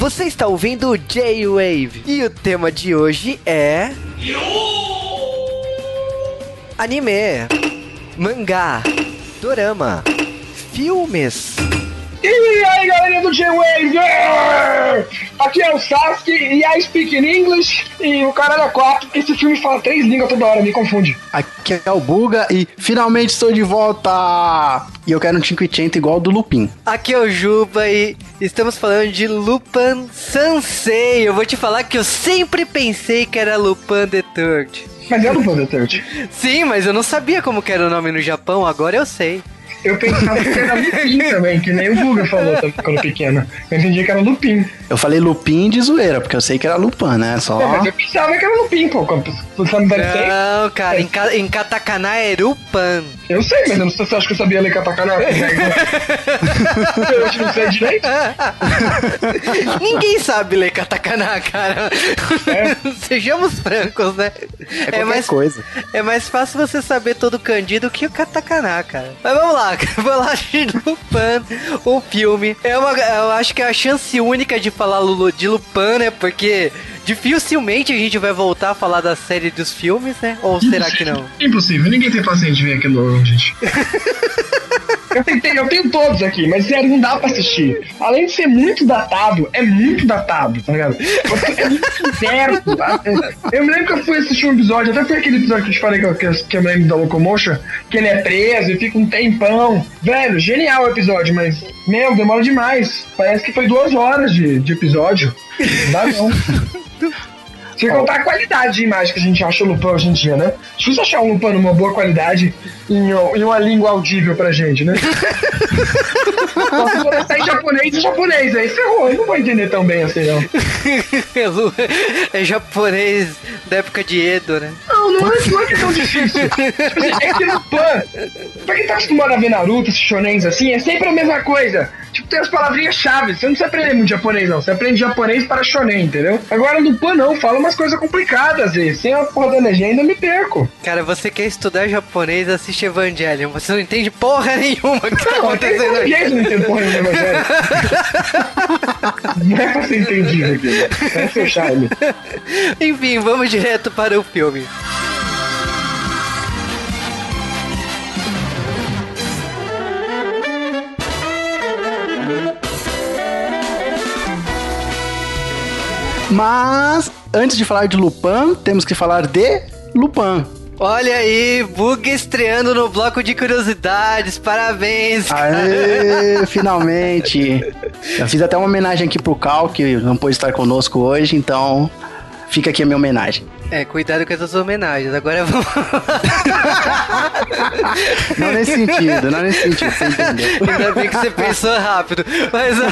Você está ouvindo o J-Wave e o tema de hoje é. Anime, mangá, dorama, filmes. E aí galerinha do J-Wave! Aqui é o Sasuke e I speak in English e o cara é quatro, porque esse filme fala três línguas toda hora, me confunde. Aqui é o Buga e finalmente estou de volta! E eu quero um 500 igual ao do Lupin. Aqui é o Juba e estamos falando de Lupin Sansei. Eu vou te falar que eu sempre pensei que era Lupin the Third. Mas é Lupin the Third. Sim, mas eu não sabia como que era o nome no Japão, agora eu sei. Eu pensava que era Lupin também, que nem o Buga falou quando pequeno. Eu entendi que era Lupin. Eu falei Lupin de zoeira, porque eu sei que era Lupin, né? Só. É, mas eu pensava que era Lupin, pô. Você não deve ter? Não, cara, em, ka em katakana é Rupan. Eu sei, mas eu não sei se você acha que eu sabia ler katakana. eu acho que não sei direito. Ninguém sabe ler katakana, cara. É. Sejamos francos, né? É, mais coisa. É mais fácil você saber todo candido que o katakana, cara. Mas vamos lá, vou lá de Lupin, o filme. É uma, eu acho que é a chance única de falar Lulu de Lupin, né? Porque dificilmente a gente vai voltar a falar da série dos filmes, né? Ou será que não? Impossível, ninguém tem paciência de vir aqui no gente. Eu tentei, eu tenho todos aqui, mas sério, não dá pra assistir. Além de ser muito datado, é muito datado, tá ligado? É muito zero. Eu me lembro que eu fui assistir um episódio, até foi aquele episódio que eu te falei que eu, que eu me lembro da Locomotion, que ele é preso e fica um tempão. Velho, genial o episódio, mas, meu, demora demais. Parece que foi duas horas de, de episódio. Não dá não. Sem contar a qualidade de imagem que a gente acha o Lupin hoje em dia, né? Difícil achar um Lupin numa boa qualidade em, em uma língua audível pra gente, né? Só se for em japonês e japonês, aí ferrou, eu não vou entender tão bem assim, não. é japonês da época de Edo, né? Não, não é, não é que é tão difícil. é que Lupin, pra quem tá acostumado a ver Naruto, esses shonens assim, é sempre a mesma coisa. Tipo, tem as palavrinhas-chave. Você não precisa aprender muito japonês, não. Você aprende japonês para shonen, entendeu? Agora no Pan não, fala umas coisas complicadas, às vezes. Sem a porra da legenda, eu me perco. Cara, você quer estudar japonês, assiste Evangelion. Você não entende porra nenhuma que tá acontecendo aqui. Não, não entendo porra nenhuma Evangelho. não é pra ser entendido aqui. É seu charme. Enfim, vamos direto para o filme. Mas, antes de falar de Lupin, temos que falar de Lupin. Olha aí, Bug estreando no bloco de curiosidades, parabéns! Cara. Aê, finalmente! Eu fiz até uma homenagem aqui pro Cal, que não pôde estar conosco hoje, então fica aqui a minha homenagem. É, cuidado com essas homenagens. Agora vamos. não nesse sentido, não nesse sentido, você entendeu? Ainda bem que você pensou rápido. Mas a,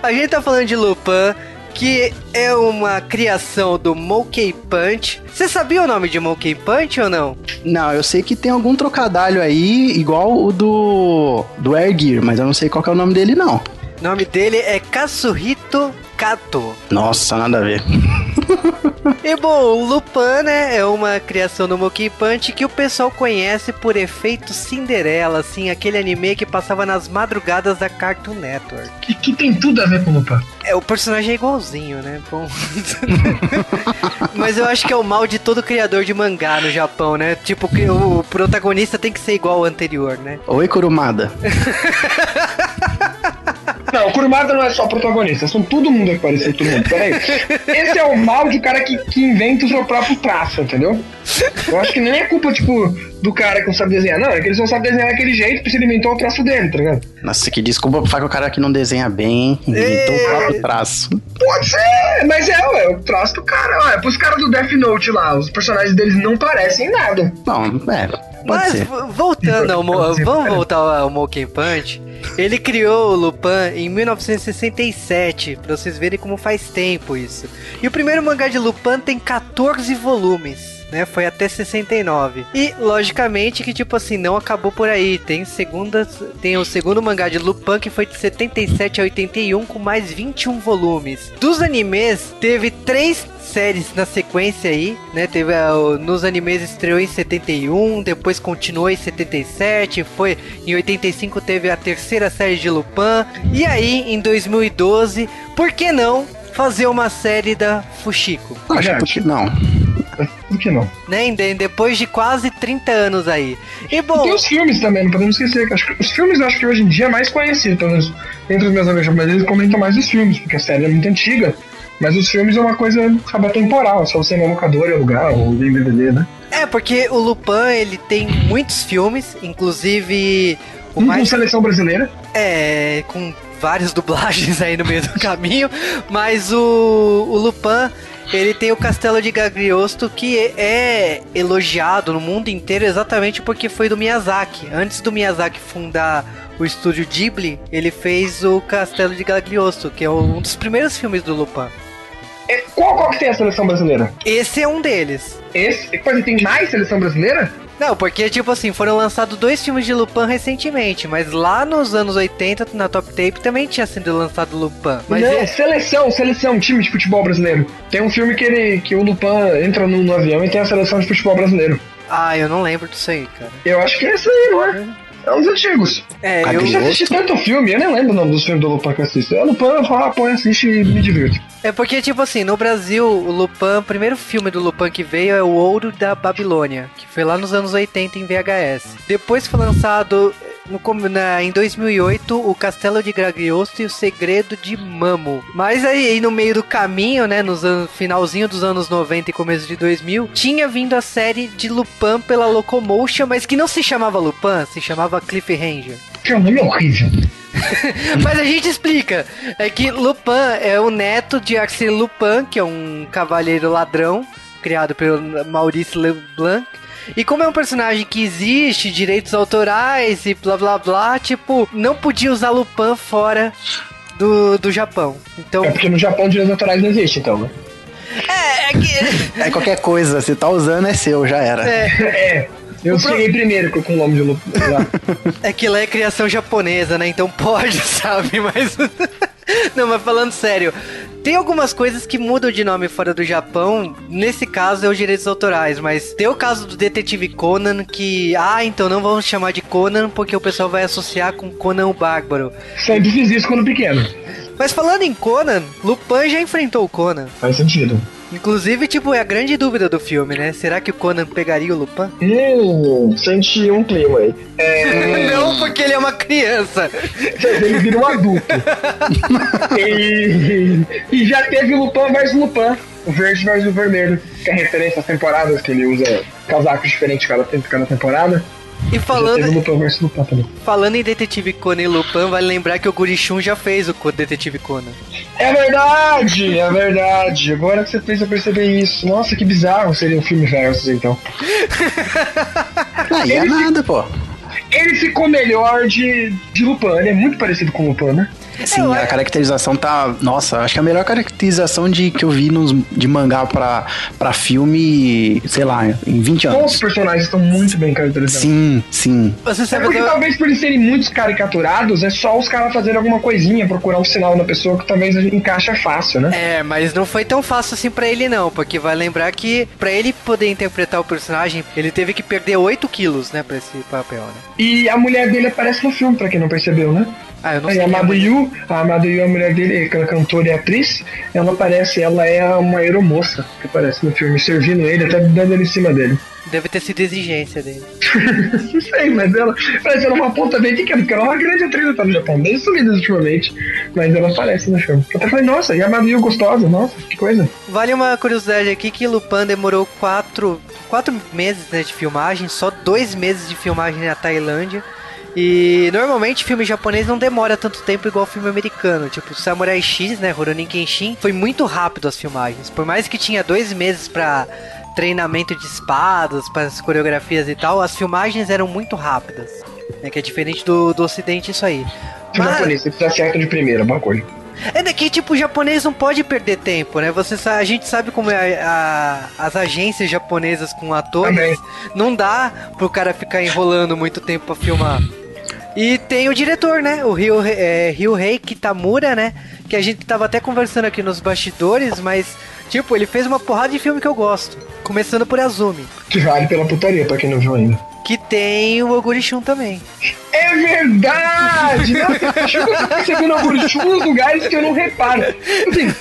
a gente tá falando de Lupin que é uma criação do Monkey Punch. Você sabia o nome de Monkey Punch ou não? Não, eu sei que tem algum trocadilho aí, igual o do, do Air Gear, mas eu não sei qual é o nome dele, não. O nome dele é Katsuhito Kato. Nossa, nada a ver. e bom, o Lupin, né, é uma criação do Monkey Punch que o pessoal conhece por efeito Cinderela, assim, aquele anime que passava nas madrugadas da Cartoon Network. Que, que tem tudo a ver com o Lupin. É, o personagem é igualzinho, né? Bom. Mas eu acho que é o mal de todo criador de mangá no Japão, né? Tipo, o protagonista tem que ser igual ao anterior, né? Oi, Kurumada. Não, o Kurumada não é só protagonista, são todo mundo que parece todo mundo. Peraí. Esse é o mal de cara que, que inventa o seu próprio traço, entendeu? Eu acho que nem é culpa, tipo, do cara que não sabe desenhar. Não, é que ele só sabe desenhar daquele jeito porque ele inventou o traço dele, tá ligado? Nossa, que desculpa pra falar que o cara que não desenha bem inventou o próprio traço. Pode ser, mas é, ué, o traço do cara. Ué, pros caras do Death Note lá, os personagens deles não parecem nada. Não, é. Mas ser. voltando ao Mo vamos voltar ao Monkey Punch. Ele criou o Lupin em 1967, pra vocês verem como faz tempo isso. E o primeiro mangá de Lupin tem 14 volumes. Né, foi até 69. E logicamente que tipo assim, não acabou por aí. Tem segunda, tem o segundo mangá de Lupin que foi de 77 a 81 com mais 21 volumes. Dos animes, teve três séries na sequência aí, né? Teve uh, nos animes estreou em 71, depois continuou em 77, foi em 85 teve a terceira série de Lupin e aí em 2012 por que não fazer uma série da Fushiko? Acho que não. Por que não? Né? de- Depois de quase 30 anos aí. E E bom, tem os filmes também, não podemos esquecer. que acho que os filmes acho que hoje em dia é mais conhecido, pelo menos entre os meus amigos eles comentam mais os filmes, porque a série é muito antiga. Mas os filmes é uma coisa, sabe, atemporal, é só você ir na locadora e alugar ou em DVD, né? é porque o Lupin ele tem muitos filmes, inclusive o Um com mais seleção brasileira. É, com várias dublagens aí no meio do caminho, mas o, o Lupin, ele tem o Castelo de Gagliosto que é elogiado no mundo inteiro exatamente porque foi do Miyazaki. Antes do Miyazaki fundar o estúdio Ghibli, ele fez o Castelo de Gagliosto, que é um dos primeiros filmes do Lupin. É, qual, qual que tem a seleção brasileira? Esse é um deles. Esse? Pois tem mais seleção brasileira? Não, porque, tipo assim, foram lançados dois filmes de Lupin recentemente, mas lá nos anos 80, na Top Tape, também tinha sido lançado Lupin. Mas não, é- seleção, seleção, time de futebol brasileiro. Tem um filme que, ele, que o Lupin entra no, no avião e tem a seleção de futebol brasileiro. Ah, eu não lembro disso aí, cara. Eu acho que é esse aí, não é? É um dos antigos. É, eu, Eu já assisti tanto filme, eu nem lembro o nome dos filmes do Lupin que eu assisto. É Lupin, eu falo, ah, põe, assiste e me divirto. é porque, tipo assim, no Brasil, o Lupin, o primeiro filme do Lupin que veio é O Ouro da Babilônia, que foi lá nos anos 80 em VHS. Depois foi lançado no, na- em 2008 o Castelo de Gagliosto e o Segredo de Mamo. Mas aí, aí no meio do caminho, né, nos anos, finalzinho dos anos 90 e começo de 2000, tinha vindo a série de Lupin pela Locomotion, mas que não se chamava Lupin, se chamava Cliffhanger. Que é nome horrível. Mas a gente explica. É que Lupin é o neto de Arsène Lupin, que é um cavaleiro ladrão, criado pelo Maurice Leblanc. E como é um personagem que existe, direitos autorais e blá blá blá, tipo, não podia usar Lupin fora do, do Japão. Então, É porque no Japão direitos autorais não existe, então, né? é, é que. É qualquer coisa, se tá usando é seu, já era. É, É. Eu cheguei primeiro com o nome de Lupin é que lá é criação japonesa, né? Então pode, sabe? Mas. Não, mas falando sério, tem algumas coisas que mudam de nome fora do Japão. Nesse caso é os direitos autorais, mas tem o caso do detetive Conan que, ah, então não vamos chamar de Conan porque o pessoal vai associar com Conan o Bárbaro. Sempre fiz isso quando pequeno. Mas falando em Conan, Lupin já enfrentou o Conan. Faz sentido. Inclusive, tipo, é a grande dúvida do filme, né? Será que o Conan pegaria o Lupin? Hum, senti um clima aí. É, Não, porque ele é uma criança. ele vira um adulto. e, e já teve o Lupin versus Lupin. O verde versus o vermelho. Que é referência às temporadas, que ele usa casacos diferentes cada, cada temporada. E falando, Lupin versus Lupin também. falando em Detetive Conan e Lupin, vale lembrar que o Gurichun já fez o Detetive Conan. É verdade, é verdade. Agora que você fez eu perceber isso. Nossa, que bizarro seria um filme versus, então. Aí é nada, pô. Ele ficou melhor de, de Lupin, ele é muito parecido com Lupin, né? Sim, Eu a caracterização tá. Nossa, acho que é a melhor caracterização de, que eu vi nos, de mangá pra, pra filme, sei lá, em 20 Todos os anos. personagens estão muito bem caracterizados. Sim, sim. Você É sabe porque que talvez por eles serem muito caricaturados, é só os caras fazerem alguma coisinha, procurar um sinal na pessoa que talvez encaixa fácil, né? É, mas não foi tão fácil assim pra ele não, porque vai lembrar que pra ele poder interpretar o personagem, ele teve que perder 8 quilos, né, pra esse papel, né? E a mulher dele aparece no filme, pra quem não percebeu, né? Ah, eu não Aí sei. a quem é a a Madeyu, a mulher dele, que é cantora e atriz, ela aparece, ela é uma aeromoça que aparece no filme, servindo ele, até dando ele em cima dele. Deve ter sido exigência dele. não sei, mas ela parece ela uma ponta bem pequena, porque ela é uma grande atriz tá no Japão, bem sumida ultimamente, mas ela aparece no filme. Eu até falei, nossa, e a Madeyu gostosa, nossa, que coisa. Vale uma curiosidade aqui que Lupin demorou 4 quatro meses né, de filmagem, só dois meses de filmagem na Tailândia. E normalmente filme japonês não demora tanto tempo igual filme americano. Tipo, Samurai X, né? Rurouni Kenshin. Foi muito rápido as filmagens. Por mais que tinha dois meses pra treinamento de espadas, para as coreografias e tal, as filmagens eram muito rápidas. Né, que é diferente do, do ocidente isso aí. Mas- japonês, você precisa certo de primeira, uma coisa. é daqui, tipo, o japonês não pode perder tempo, né? Você a gente sabe como é a- a- as agências japonesas com atores. Também. Não dá pro cara ficar enrolando muito tempo pra filmar. E tem o diretor, né? O Ryo, é, Ryuhei Kitamura, né? Que a gente tava até conversando aqui nos bastidores, mas, tipo, ele fez uma porrada de filme que eu gosto. Começando por Azumi. Que vale pela putaria, pra quem não viu ainda. Que tem o Oguri-Shun também. É verdade! Que eu tô percebendo Oguri-Shun nos lugares que eu não reparo. Assim,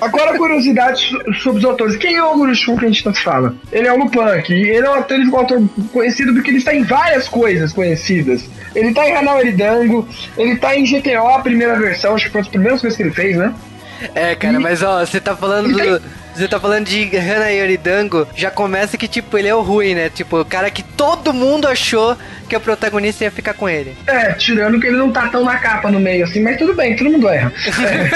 agora curiosidade so- sobre os autores. Quem é o Oguri-Shun que a gente tanto fala? Ele é o Lupin, que ele é um ator, um ator conhecido porque ele está em várias coisas conhecidas. Ele tá em Hanao Eridango, ele tá em GTO, a primeira versão, acho que foi uma das primeiras coisas que ele fez, né? É, cara, mas ó, você tá falando do. Você tá falando de Hana Yoridango, já começa que, tipo, ele é o ruim, né? Tipo, o cara que todo mundo achou que o protagonista ia ficar com ele. É, tirando que ele não tá tão na capa no meio assim, mas tudo bem, todo mundo erra. É.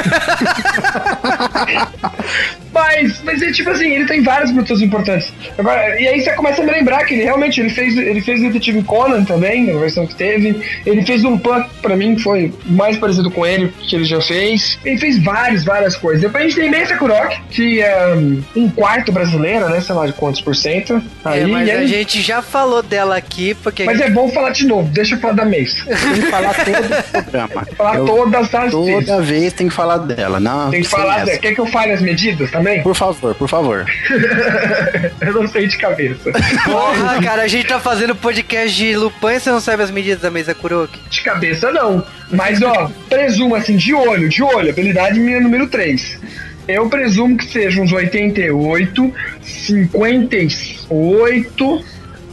mas, mas é tipo assim, ele tem várias produções importantes. Agora, e aí você começa a me lembrar que ele realmente ele fez, ele fez o Detetive Conan também, na versão que teve. Ele fez um que pra mim, foi mais parecido com ele que ele já fez. Ele fez várias, várias coisas. Depois a gente tem Mesa Kurok, que é um, quarto brasileira, né? Sei lá de quantos por cento. Aí, é, mas e a aí- gente já falou dela aqui, porque. mas é bom falar de novo, deixa eu falar da Mace. Tem que falar todo o programa. Falar Eu- todas as vezes. Toda vez tem que falar dela. Não, Tem que falar. essa. Quer que eu fale as medidas também? Por favor, por favor. eu não sei de cabeça. Porra, cara, a gente tá fazendo podcast de Lupin e você não sabe as medidas da mesa Kuroki? De cabeça não. Mas ó, presumo assim, de olho, de olho, habilidade minha número 3. Eu presumo que seja uns 88, 58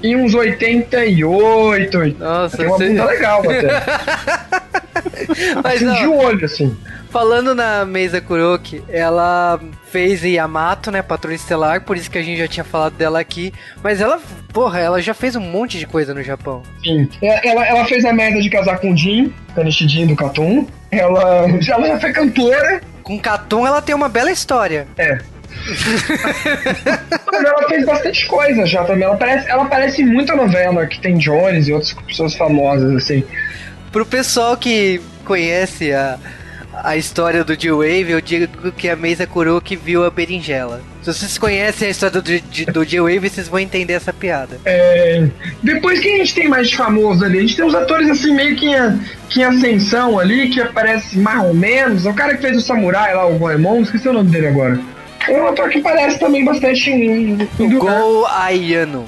e uns 88. Nossa, Tem uma bunda legal até. Mas assim, de ó, olho, assim. Falando na mesa Kuroki, ela fez Yamato, né, Patrulha Estelar, por isso que a gente já tinha falado dela aqui. Mas ela, porra, ela já fez um monte de coisa no Japão. Sim. É, Ela, ela fez a merda de casar com o Jin, Kanichi Jin do Katum. Ela, ela já foi cantora. Com Katum ela tem uma bela história. É. Ela fez bastante coisa já também. Ela parece, ela parece muito a novela que tem Jones e outras pessoas famosas, assim. Pro pessoal que conhece a, a história do J-Wave, eu digo que a Mesa Kuroki viu a berinjela. Se vocês conhecem a história do, J-Wave, vocês vão entender essa piada. É, depois que a gente tem mais famoso ali, a gente tem uns atores assim meio que em, que em ascensão ali, que aparece mais ou menos. O cara que fez o Samurai lá, o Goemon, esqueci o nome dele agora. É um ator que parece também bastante em, em. Go Ayano.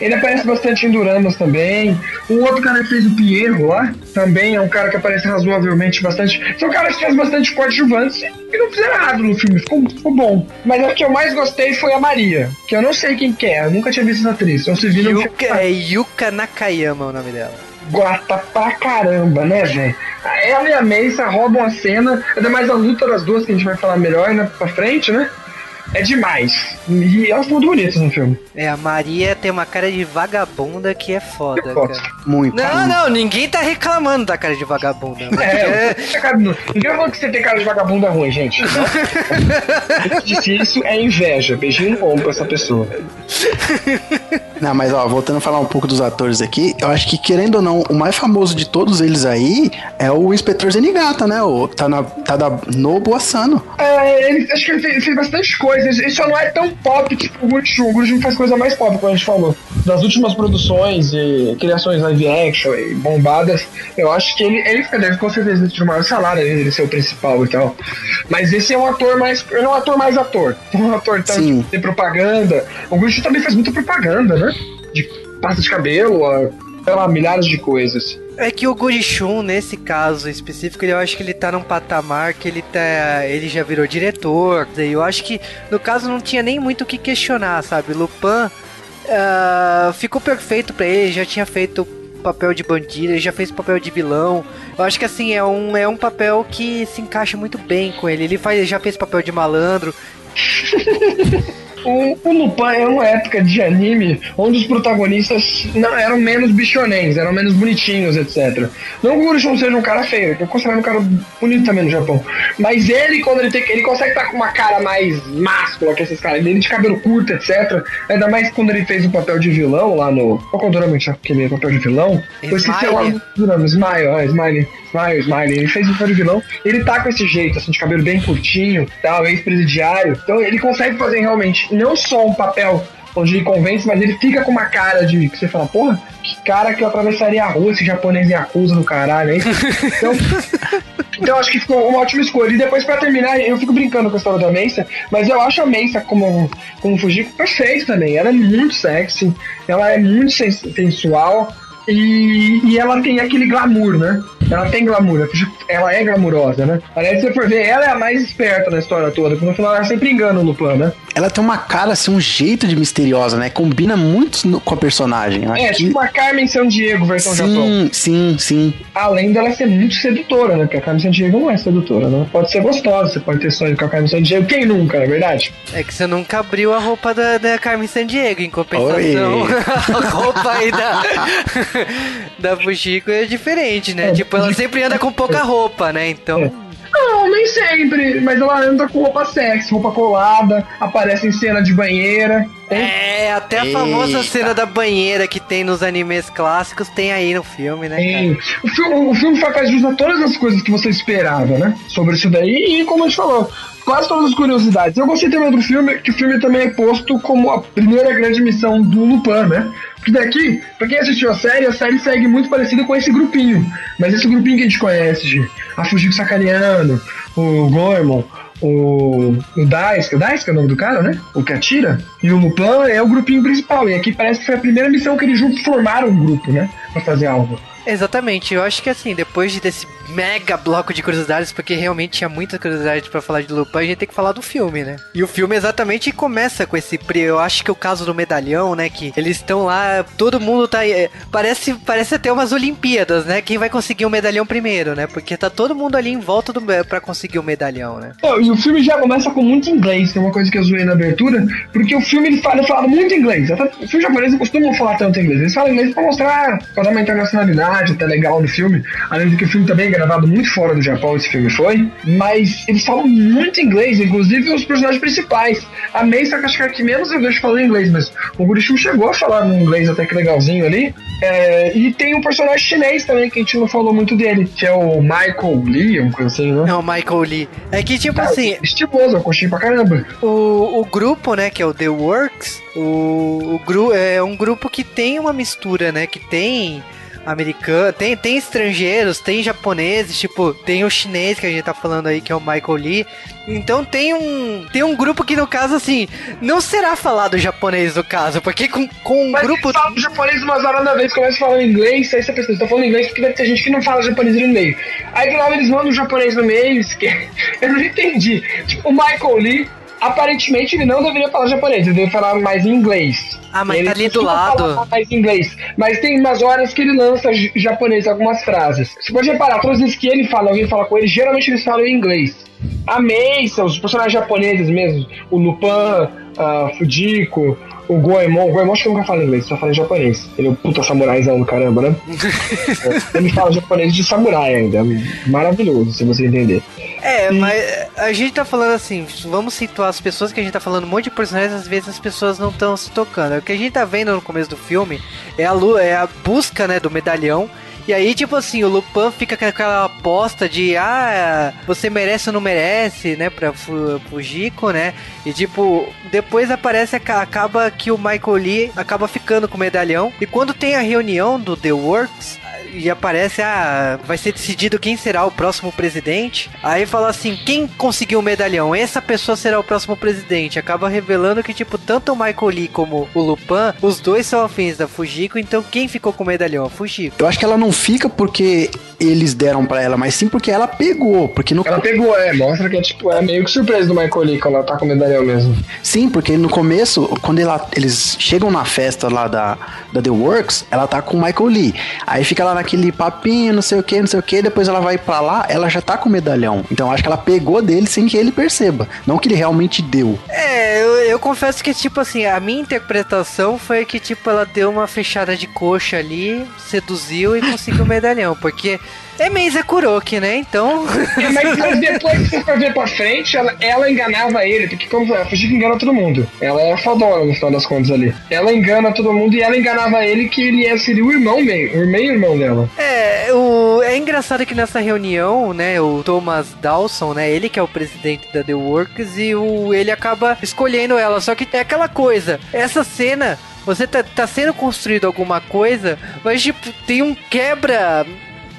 Ele aparece bastante em Duramas também. O outro cara que fez o Pierro lá, também é um cara que aparece razoavelmente bastante. São caras que fazem bastante coadjuvantes e não fizeram errado no filme, ficou, ficou bom. Mas a que eu mais gostei foi a Maria, que eu não sei quem que é, eu nunca tinha visto essa atriz. Eu se vi Yuka, é Yuka Nakayama o nome dela. Gata pra caramba, né, velho? Ela e a Mesa roubam a cena, ainda mais a luta das duas, que a gente vai falar melhor né, pra frente, né? É demais. E elas estão muito bonitas no filme. É, a Maria tem uma cara de vagabunda que é foda, Foda. cara. Muito. Não, não, ninguém tá reclamando da cara de vagabunda. mas É, é- você cara- ninguém falou que você tem cara de vagabunda ruim, gente. Não. disse isso é inveja. Beijinho no ombro pra essa pessoa. Não, mas ó, voltando a falar um pouco dos atores aqui, eu acho que, querendo ou não, o mais famoso de todos eles aí é o Inspetor Zenigata, né? O, tá, na, tá Asano. É, ele, acho que ele fez, fez bastante coisa. Ele só não é tão pop tipo o Gurchun. O Gurchun faz coisa mais pop, como a gente falou. Das últimas produções e criações live action e bombadas, eu acho que ele, ele deve com certeza ter o maior salário, ele ser o principal e tal. Mas esse é um ator mais. Ele é um ator mais ator. Um ator tanto Sim. de propaganda. O Gurchun também faz muita propaganda, né? De pasta de cabelo, a, sei lá, milhares de coisas. É que o Gurishun, nesse caso específico, eu acho que ele tá num patamar que ele tá. Ele já virou diretor. Eu acho que, no caso, não tinha nem muito o que questionar, sabe? Lupin ah, ficou perfeito pra ele, já tinha feito papel de bandido, ele já fez papel de vilão. Eu acho que assim, é um, é um papel que se encaixa muito bem com ele. Ele faz, já fez papel de malandro. O, o Lupin é uma época de anime onde os protagonistas não eram menos bichonens, eram menos bonitinhos, etc. Não que o Gurushun seja um cara feio, eu considero um cara bonito também no Japão. Mas ele, quando ele tem. Ele consegue estar com uma cara mais máscula que esses caras, ele de cabelo curto, etc. Ainda mais quando ele fez o papel de vilão lá no. Qual que é o drama que ele é papel de vilão? Eu esqueci o Smiley. nome Smile, é, Smiley. Smile, Smiley. Ele fez o papel de vilão. Ele tá com esse jeito, assim, de cabelo bem curtinho, tal, ex-presidiário. Então ele consegue fazer realmente não só um papel onde ele convence, mas ele fica com uma cara de que você fala, porra, que cara que eu atravessaria a rua, esse japonês Yakuza do caralho, hein? Então, Então acho que ficou uma ótima escolha. E depois, pra terminar, eu fico brincando com a história da Mesa, mas eu acho a Mesa como, como Fujiko perfeita também. Ela é muito sexy, ela é muito sensual. E, e ela tem aquele glamour, né? Ela tem glamour, ela é glamurosa, né? Aliás, se você for ver, ela é a mais esperta na história toda, porque no final ela sempre engana o Lupin, né? Ela tem uma cara, assim, um jeito de misteriosa, né? Combina muito no, com a personagem. Acho é, que... tipo uma Carmen San Diego versão sim, Japão. Sim, sim. Além dela ser muito sedutora, né? Porque a Carmen San Diego não é sedutora, né? Pode ser gostosa, você pode ter sonho com a Carmen San Diego. Quem nunca, na é verdade? É que você nunca abriu a roupa da, da Carmen San Diego, em compensação. a roupa aí da, da Fujiko é diferente, né? É, tipo, ela sempre anda com pouca roupa, né? Então. É. Não, nem sempre, mas ela anda com roupa sexy, roupa colada, aparece em cena de banheira. É, até a Eita. famosa cena da banheira que tem nos animes clássicos tem aí no filme, né? Sim. O filme, o filme faz jus a todas as coisas que você esperava, né? Sobre isso daí, e como a gente falou, quase todas as curiosidades. Eu gostei também do filme, que o filme também é posto como a primeira grande missão do Lupin, né? Porque daqui, pra quem assistiu a série, a série segue muito parecida com esse grupinho. Mas esse grupinho que a gente conhece, de a Fujiko Sakariano, o Goemon, o, o Daisuke, Daisuke é o nome do cara, né? O que atira. E o Lupin é o grupinho principal. E aqui parece que foi a primeira missão que eles juntos formaram um grupo, né? Pra fazer algo. Exatamente, eu acho que assim, depois desse mega bloco de curiosidades, porque realmente tinha muita curiosidade para falar de Lupin, a gente tem que falar do filme, né? E o filme exatamente começa com esse. Eu acho que é o caso do medalhão, né? Que eles estão lá, todo mundo tá. É, parece, parece até umas Olimpíadas, né? Quem vai conseguir o medalhão primeiro, né? Porque tá todo mundo ali em volta do para conseguir o medalhão, né? Oh, e o filme já começa com muito inglês, que é uma coisa que eu zoei na abertura, porque o filme ele fala, ele fala muito inglês. Até, o filme japonês não costuma falar tanto inglês. Eles falam inglês pra mostrar, pra dar uma internacionalidade personagem até legal no filme, além do que o filme também é gravado muito fora do Japão, esse filme foi, mas eles falam muito inglês, inclusive os personagens principais. A Mei acho que menos eu vejo falando inglês, mas o Gurishim chegou a falar um inglês até que legalzinho ali. É, e tem um personagem chinês também, que a gente não falou muito dele, que é o Michael Lee, coisa assim, né? É o Michael Lee. É que, tipo Cara, assim. Estiloso, eu curti pra caramba. O, o grupo, né, que é o The Works, o, o gru, é um grupo que tem uma mistura, né? Que tem americano, tem, tem estrangeiros, tem japoneses, tipo, tem o chinês que a gente tá falando aí, que é o Michael Lee. Então tem um tem um grupo que no caso assim, não será falado japonês no caso, porque com, com um mas grupo fala japonês umas horas na vez, começa falando inglês, aí você pensa, tá falando inglês porque deve ter gente que não fala japonês no meio. Aí nada eles mandam o japonês no meio, eu não entendi. Tipo, o Michael Lee aparentemente ele não deveria falar japonês, ele deveria falar mais inglês. Ah, mas ele tá ali do lado. mais inglês. Mas tem umas horas que ele lança japonês algumas frases. Você pode reparar, todas as vezes que ele fala, alguém fala com ele, geralmente eles falam em inglês. A são os personagens japoneses mesmo. O Lupin, a Fujiko, o Goemon, o Goemon acho que nunca fala inglês, só fala em japonês. Ele é um puta samuraizão do caramba, né? ele fala japonês de samurai ainda. Maravilhoso, se você entender. É, mas a gente tá falando assim, vamos situar as pessoas que a gente tá falando um monte de personagens, às vezes as pessoas não estão se tocando. O que a gente tá vendo no começo do filme é a, é a busca, né, do medalhão e aí, tipo assim, o Lupin fica com aquela aposta de, ah, você merece ou não merece, né, pra Fujiko, né? E tipo, depois aparece, acaba que o Michael Lee acaba ficando com o medalhão. E quando tem a reunião do The Works, e aparece, ah, vai ser decidido quem será o próximo presidente. Aí fala assim, quem conseguiu o medalhão? Essa pessoa será o próximo presidente. Acaba revelando que, tipo, tanto o Michael Lee como o Lupin, os dois são afins da Fujiko, então quem ficou com o medalhão? A Fujiko. Eu acho que ela não fica porque eles deram para ela, mas sim porque ela pegou, porque no... Ela pegou, é, mostra que é, tipo, é meio que surpresa do Michael Lee quando ela tá com o medalhão mesmo. Sim, porque no começo, quando ela, eles chegam na festa lá da, da The Works, ela tá com o Michael Lee. Aí fica lá naquele papinho, não sei o que, não sei o que, depois ela vai para lá, ela já tá com o medalhão. Então acho que ela pegou dele sem que ele perceba, não que ele realmente deu. É, eu, eu confesso que, tipo assim, a minha interpretação foi que, tipo, ela deu uma fechada de coxa ali, seduziu e conseguiu o medalhão, porque é Meisa Kuroki, né? Então. É, mas, mas, depois que você for ver pra frente, ela, ela enganava ele, porque como a Fujiko engana todo mundo. Ela é fodona no final das contas ali. Ela engana todo mundo e ela enganava ele que ele é, seria o irmão meio, o meio irmão dela. É, o, é engraçado que nessa reunião, né, o Thomas Dawson, né, ele que é o presidente da The Works e o, ele acaba escolhendo ela. Só que é aquela coisa, essa cena você tá, tá sendo construído alguma coisa, mas tipo, tem um quebra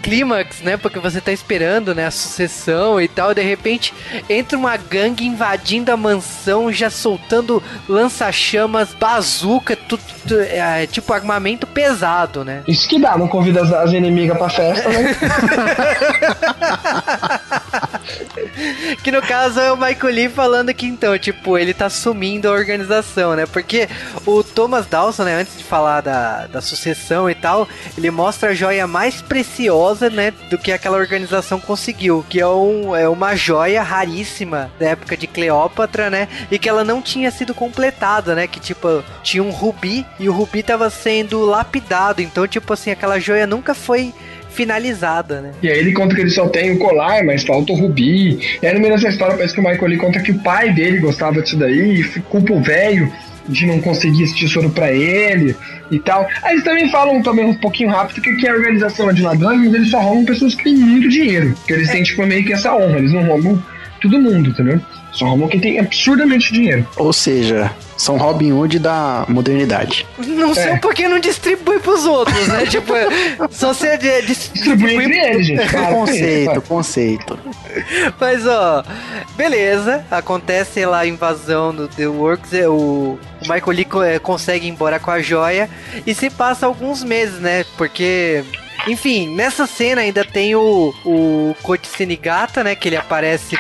clímax, né? Porque você tá esperando, né? A sucessão e tal. E de repente entra uma gangue invadindo a mansão, já soltando lança-chamas, bazuca, tudo, é, tipo armamento pesado, né? Isso que dá, não convida as, as inimigas pra festa, né? que no caso é o Michael Lee falando que então, tipo, ele tá sumindo a organização, né? Porque o Thomas Dawson, né, antes de falar da, da sucessão e tal, ele mostra a joia mais preciosa, né, do que aquela organização conseguiu, que é, um, é uma joia raríssima da época de Cleópatra, né? E que ela não tinha sido completada, né? Que tipo, tinha um rubi e o rubi tava sendo lapidado, então, tipo assim, aquela joia nunca foi finalizada, né? E aí ele conta que ele só tem o colar, mas falta o rubi. E aí no meio dessa história parece que o Michael Lee conta que o pai dele gostava disso daí, e culpa o velho de não conseguir esse tesouro para ele e tal. Aí eles também falam também um pouquinho rápido que, que a organização é de ladrões, eles só roubam pessoas que têm muito dinheiro. Que eles têm, tipo, meio que essa honra, eles não roubam todo mundo, entendeu? Só roubam quem tem absurdamente dinheiro. Ou seja, são Robin Hood da modernidade. Não sei É. porque não distribui pros outros, né? tipo, só você de- Distribui entre eles, gente. Isso, conceito, para. conceito. Mas ó, beleza, acontece lá a invasão do The Works, é, o, o Michael Lee co- é, consegue ir embora com a joia e se passa alguns meses, né? Porque. Enfim, nessa cena ainda tem o, o Coach Senigata, né? Que ele aparece.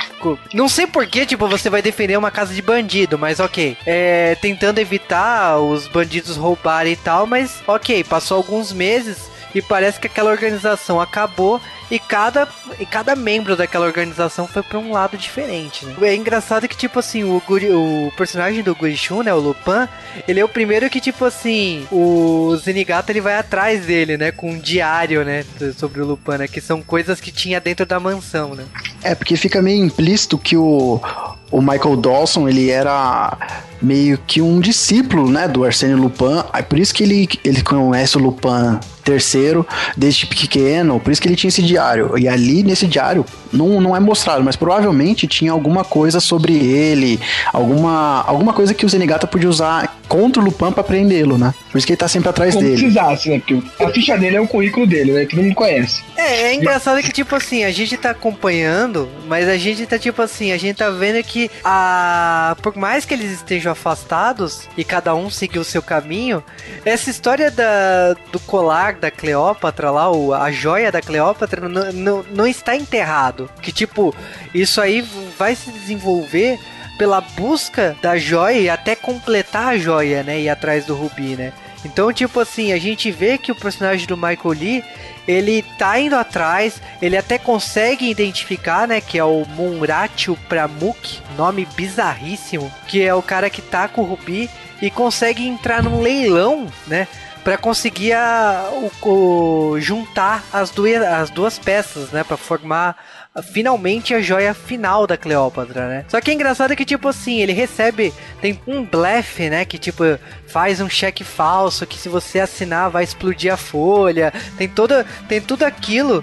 Não sei porquê, tipo, você vai defender uma casa de bandido, mas ok. É, tentando evitar os bandidos roubarem e tal, mas ok, passou alguns meses e parece que aquela organização acabou e cada, e cada membro daquela organização foi pra um lado diferente, né? É engraçado que, tipo assim, o, Guri- o personagem do Gurishun, né, o Lupin, ele é o primeiro que, tipo assim, o Zenigata, ele vai atrás dele, né, com um diário, né, sobre o Lupin, né, que são coisas que tinha dentro da mansão, né? É, porque fica meio implícito que o, o Michael Dawson, ele era meio que um discípulo, né, do Arsène Lupin. Aí por isso que ele, ele conhece o Lupin terceiro desde pequeno, por isso que ele tinha esse diário. E ali nesse diário não, não é mostrado, mas provavelmente tinha alguma coisa sobre ele, alguma, alguma coisa que o Zenigata podia usar contra o Lupin pra prendê-lo, né? Por isso que ele tá sempre atrás Como dele. precisasse, né? Porque a ficha dele é o currículo dele, né? Que todo mundo conhece. É, é engraçado que, tipo assim, a gente tá acompanhando, mas a gente tá, tipo assim, a gente tá vendo que a. Por mais que eles estejam afastados e cada um seguiu o seu caminho, essa história da, do colar da Cleópatra lá, o, a joia da Cleópatra, não, não, não está enterrado. Que, tipo, isso aí vai se desenvolver pela busca da joia e até completar a joia, né? E atrás do rubi, né? Então, tipo assim, a gente vê que o personagem do Michael Lee, ele tá indo atrás, ele até consegue identificar, né, que é o Munratio Pramuk, nome bizarríssimo, que é o cara que tá com o Rubi e consegue entrar num leilão, né, para conseguir a, o, o- juntar as duas, as duas peças, né, para formar finalmente a joia final da Cleópatra, né? Só que é engraçado que tipo assim, ele recebe tem um blefe, né, que tipo faz um cheque falso que se você assinar vai explodir a folha. Tem toda tem tudo aquilo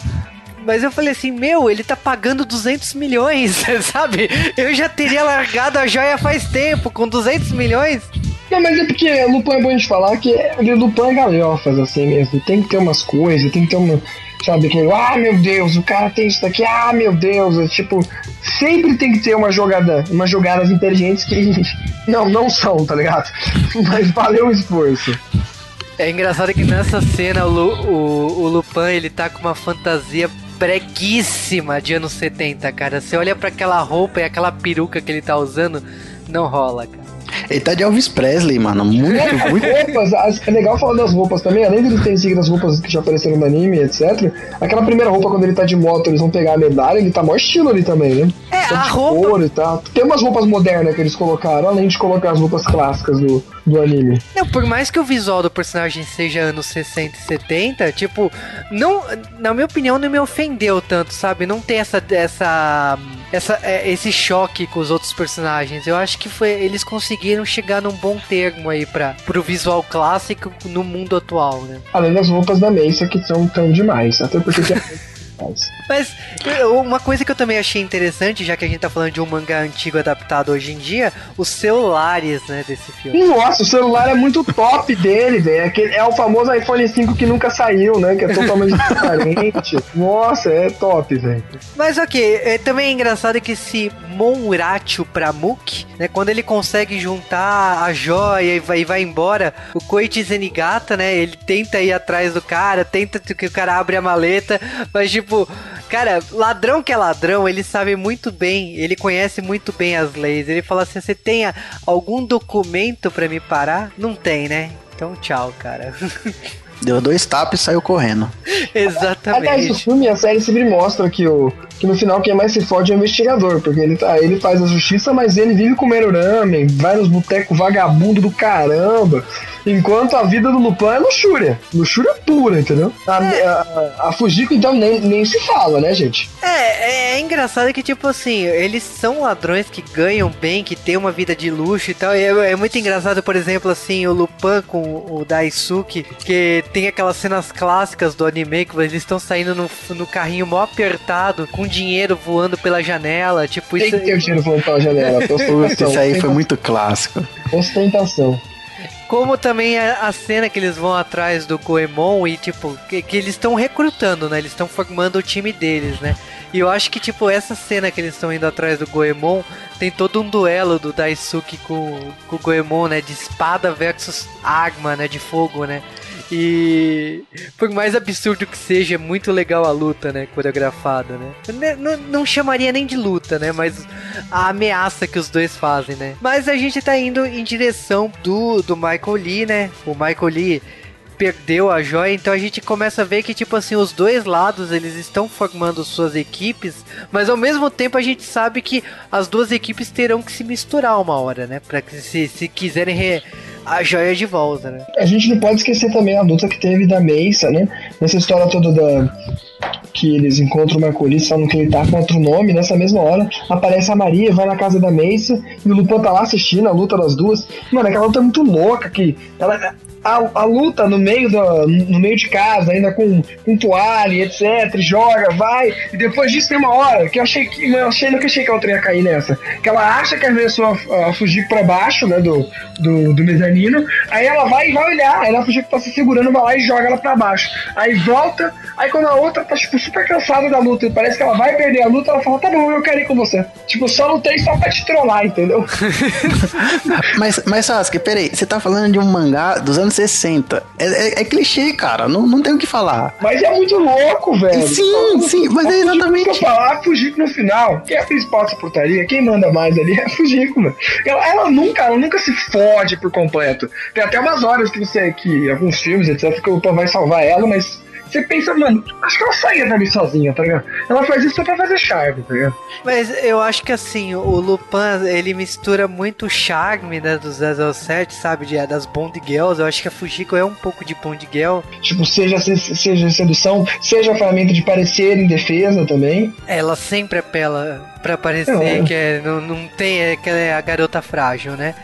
mas eu falei assim, meu, ele tá pagando 200 milhões, sabe? Eu já teria largado a joia faz tempo, com 200 milhões. Não, mas é porque Lupin é bom de falar que Lupin é galhofas, assim mesmo. Tem que ter umas coisas, tem que ter uma. Sabe, que, ah meu Deus, o cara tem isso daqui, ah meu Deus. É, tipo, sempre tem que ter uma jogada, umas jogadas inteligentes que não, não são, tá ligado? Mas valeu o esforço. É engraçado que nessa cena o, Lu- o, o Lupin ele tá com uma fantasia breguíssima de anos 70, cara. Você olha pra aquela roupa e aquela peruca que ele tá usando, não rola, cara. Ele tá de Elvis Presley, mano. Muito, muito. roupas, as- é legal falar das roupas também, além de eles terem seguido as roupas que já apareceram no anime, etc. Aquela primeira roupa, quando ele tá de moto, eles vão pegar a medalha, ele tá maior estilo ali também, né? É, Todo a de roupa- couro e tal. Tem umas roupas modernas que eles colocaram, além de colocar as roupas clássicas do, do anime. Não, por mais que o visual do personagem seja anos 60 e 70, tipo, não, na minha opinião, não me ofendeu tanto, sabe? Não tem essa, essa, essa, é, esse choque com os outros personagens. Eu acho que foi, eles conseguiram chegar num bom termo aí para pro visual clássico no mundo atual, né? Além das roupas da Mesa, que são tão demais. Até porque faz. Mas uma coisa que eu também achei interessante, já que a gente tá falando de um mangá antigo adaptado hoje em dia, os celulares, né, desse filme. Nossa, o celular é muito top dele, velho. É É o famoso iPhone 5 que nunca saiu, né? Que é totalmente transparente. Nossa, é top, velho. Mas ok, é, também é engraçado que esse Monracho Pramuk, né, quando ele consegue juntar a joia e vai, e vai embora, o Koichi Zenigata, né, ele tenta ir atrás do cara, tenta que o cara abre a maleta, mas tipo, cara, ladrão que é ladrão, ele sabe muito bem, ele conhece muito bem as leis. Ele fala assim: você tem algum documento pra me parar? Não tem, né? Então tchau, cara. Deu dois tapas e saiu correndo. Aliás, o Exatamente. filme e a série sempre mostra que, o, que no final quem mais se fode é o investigador, porque ele, tá, ele faz a justiça, mas ele vive comendo ramen, vai nos botecos vagabundo do caramba, enquanto a vida do Lupin é luxúria. Luxúria pura, entendeu? A, a, a Fujiko, então, nem, nem se fala, né, gente? É, é, é engraçado que, tipo assim, eles são ladrões que ganham bem, que tem uma vida de luxo e tal. E é, é muito engraçado, por exemplo, assim, o Lupin com o Daisuke, que tem aquelas cenas clássicas do anime que eles estão saindo no, no carrinho mó apertado, com dinheiro voando pela janela. Tipo, Tem isso. que ter o dinheiro voando pela janela. Esse aí foi muito clássico. Ostentação. Como também a, a cena que eles vão atrás do Goemon e, tipo, que, que eles estão recrutando, né? Eles estão formando o time deles, né? E eu acho que, tipo, essa cena que eles estão indo atrás do Goemon tem todo um duelo do Daisuke com, com o Goemon, né? De espada versus arma, né? De fogo, né? E por mais absurdo que seja, é muito legal a luta, né? Coreografada, né? N- Não, não chamaria nem de luta, né? Mas a ameaça que os dois fazem, né? Mas a gente tá indo em direção do, do Michael Lee, né? O Michael Lee perdeu a joia, então a gente começa a ver que, tipo assim, os dois lados eles estão formando suas equipes, mas ao mesmo tempo a gente sabe que as duas equipes terão que se misturar uma hora, né? Pra que se, se quiserem re- a joia de volta, né? A gente não pode esquecer também a luta que teve da Mesa, né? Nessa história toda da. Que eles encontram o Marcolis, falam que ele tá com outro nome. Nessa mesma hora, aparece a Maria, vai na casa da Mesa e o Lupin tá lá assistindo a luta das duas. Mano, aquela luta é muito louca que ela. A, a luta no meio, do, no meio de casa, ainda com, com toalha, etc, joga, vai, e depois disso tem uma hora que eu achei que. Eu achei, nunca achei que a outra ia cair nessa. Que ela acha que arremessou a, a fugir pra baixo, né, do, do, do mezanino, aí ela vai e vai olhar, aí ela fugir que tá se segurando, vai lá e joga ela pra baixo. Aí volta, aí quando a outra tá, tipo, super cansada da luta, e parece que ela vai perder a luta, ela fala, tá bom, eu quero ir com você. Tipo, só lutei só pra te trollar, entendeu? Mas, mas Sasuke, peraí, você tá falando de um mangá dos anos 60. É, é- é clichê, cara, não, não tem o que falar. Mas é muito louco, velho. Sim, sim, mas é exatamente. Eu falar, Fujiko no final, quem é a principal dessa portaria, quem manda mais ali é Fujiko, mano. Ela, ela nunca, ela nunca se fode por completo. Tem até umas horas que você, que alguns filmes, etc, que o Lupin vai salvar ela, mas você pensa, mano, acho que ela saía dali sozinha, tá ligado? Ela faz isso só pra fazer charme, tá ligado? Mas eu acho que assim, o Lupin, ele mistura muito o charme, né, dos 007, sabe, de, das Bond Girls. Eu acho que a Fujiko é um pouco de Bond Girl. Tipo, seja, seja sedução, seja ferramenta de parecer em defesa também. Ela sempre apela pra parecer É. que é, não, não tem, é, que é a garota frágil, né?